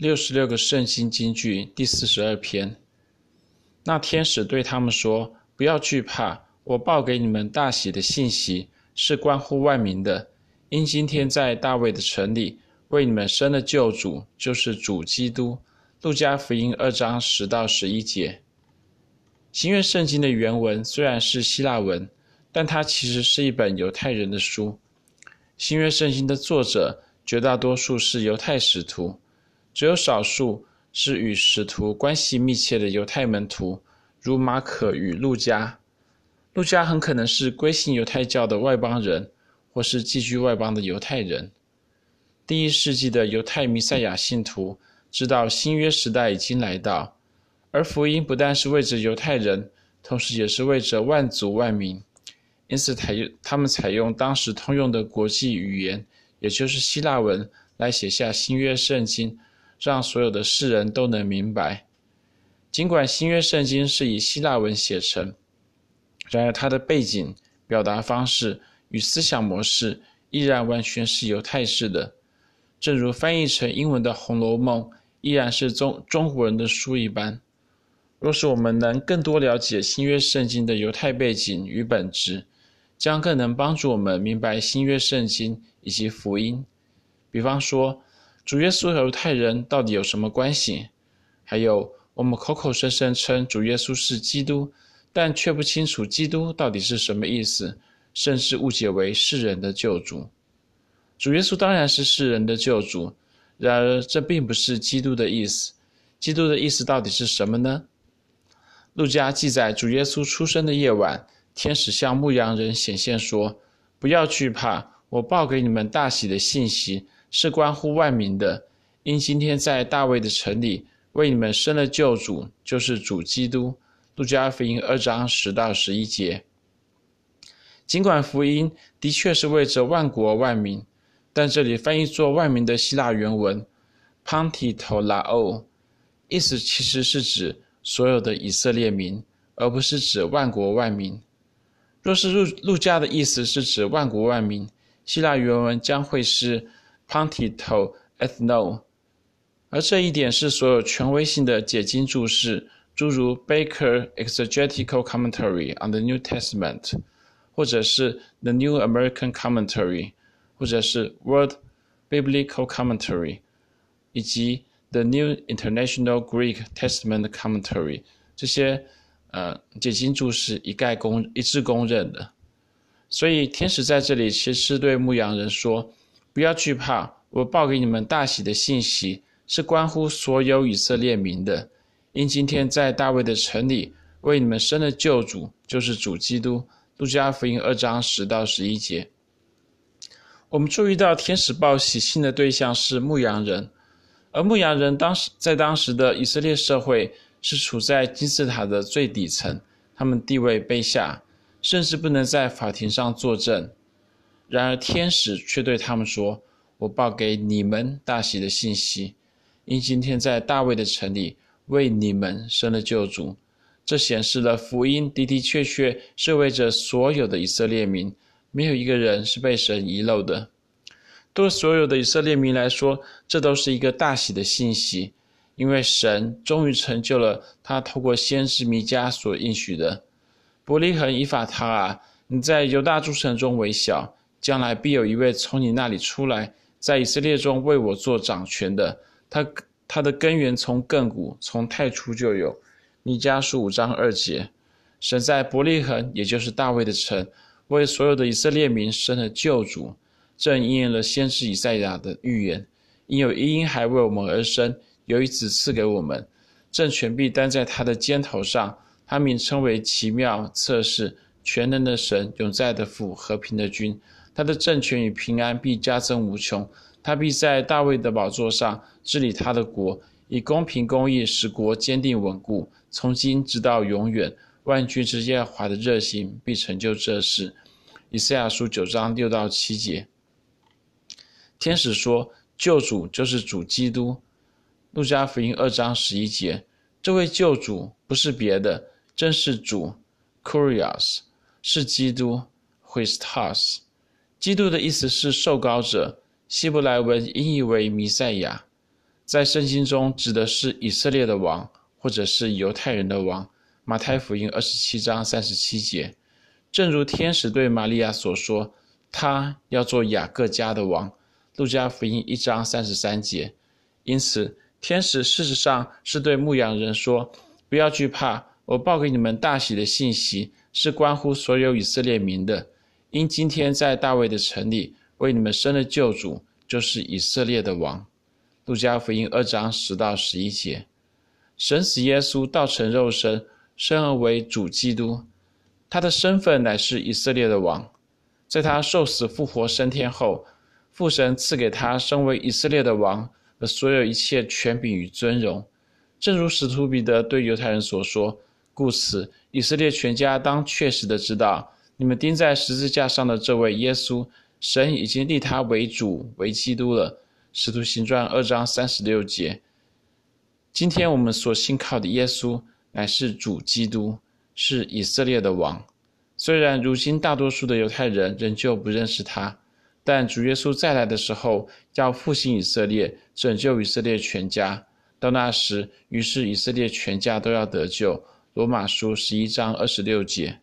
六十六个圣经金句第四十二篇。那天使对他们说：“不要惧怕，我报给你们大喜的信息，是关乎万民的。因今天在大卫的城里为你们生了救主，就是主基督。”路加福音二章十到十一节。新约圣经的原文虽然是希腊文，但它其实是一本犹太人的书。新约圣经的作者绝大多数是犹太使徒。只有少数是与使徒关系密切的犹太门徒，如马可与路加。路加很可能是归信犹太教的外邦人，或是寄居外邦的犹太人。第一世纪的犹太弥赛亚信徒知道新约时代已经来到，而福音不但是为着犹太人，同时也是为着万族万民。因此，采他们采用当时通用的国际语言，也就是希腊文，来写下新约圣经。让所有的世人都能明白。尽管新约圣经是以希腊文写成，然而它的背景、表达方式与思想模式依然完全是犹太式的。正如翻译成英文的《红楼梦》依然是中中国人的书一般。若是我们能更多了解新约圣经的犹太背景与本质，将更能帮助我们明白新约圣经以及福音。比方说，主耶稣和犹太人到底有什么关系？还有，我们口口声声称主耶稣是基督，但却不清楚基督到底是什么意思，甚至误解为世人的救主。主耶稣当然是世人的救主，然而这并不是基督的意思。基督的意思到底是什么呢？路加记载主耶稣出生的夜晚，天使向牧羊人显现说：“不要惧怕，我报给你们大喜的信息。”是关乎万民的，因今天在大卫的城里为你们生了救主，就是主基督。路加福音二章十到十一节。尽管福音的确是为着万国万民，但这里翻译作万民的希腊原文 “pantitolao”，意思其实是指所有的以色列民，而不是指万国万民。若是路路加的意思是指万国万民，希腊原文将会是。Pantito ethno，而这一点是所有权威性的解经注释，诸如 Baker Exegetical Commentary on the New Testament，或者是 The New American Commentary，或者是 World Biblical Commentary，以及 The New International Greek Testament Commentary，这些呃解经注释一概公一致公认的。所以天使在这里其实是对牧羊人说。 不要惧怕，我报给你们大喜的信息，是关乎所有以色列民的。因今天在大卫的城里为你们生的救主，就是主基督。路加福音二章十到十一节。我们注意到天使报喜信的对象是牧羊人，而牧羊人当时在当时的以色列社会是处在金字塔的最底层，他们地位卑下，甚至不能在法庭上作证。然而，天使却对他们说：“我报给你们大喜的信息，因今天在大卫的城里为你们生了救主。”这显示了福音的的确确是为着所有的以色列民，没有一个人是被神遗漏的。对所有的以色列民来说，这都是一个大喜的信息，因为神终于成就了他透过先知弥迦所应许的：“伯利恒以法他啊，你在犹大诸城中为小。”将来必有一位从你那里出来，在以色列中为我做掌权的。他他的根源从亘古，从太初就有。弥迦书五章二节，神在伯利恒，也就是大卫的城，为所有的以色列民生了救主，正应验了先知以赛亚的预言。因有一婴孩为我们而生，有一子赐给我们，政权必担在他的肩头上。他名称为奇妙、策士、全能的神、永在的父、和平的君。他的政权与平安必加增无穷，他必在大卫的宝座上治理他的国，以公平公义使国坚定稳固，从今直到永远。万军之耶和华的热心必成就这事。以赛亚书九章六到七节。天使说：“救主就是主基督。”路加福音二章十一节，这位救主不是别的，正是主，Kurios，是基督，Christos。基督的意思是受膏者，希伯来文音译为弥赛亚。在圣经中指的是以色列的王，或者是犹太人的王。马太福音二十七章三十七节，正如天使对玛利亚所说，他要做雅各家的王。路加福音一章三十三节。因此，天使事实上是对牧羊人说：“不要惧怕，我报给你们大喜的信息，是关乎所有以色列民的。因今天在大卫的城里为你们生了救主，就是以色列的王。”路加福音二章十到十一节。神使耶稣道成肉身，生而为主基督，他的身份乃是以色列的王。在他受死复活升天后，父神赐给他身为以色列的王和所有一切权柄与尊荣。正如使徒彼得对犹太人所说：“故此，以色列全家当确实的知道，你们钉在十字架上的这位耶稣，神已经立他为主为基督了。”使徒行传二章三十六节。今天我们所信靠的耶稣乃是主基督，是以色列的王。虽然如今大多数的犹太人仍旧不认识他，但主耶稣再来的时候要复兴以色列，拯救以色列全家。到那时，于是以色列全家都要得救。罗马书十一章二十六节。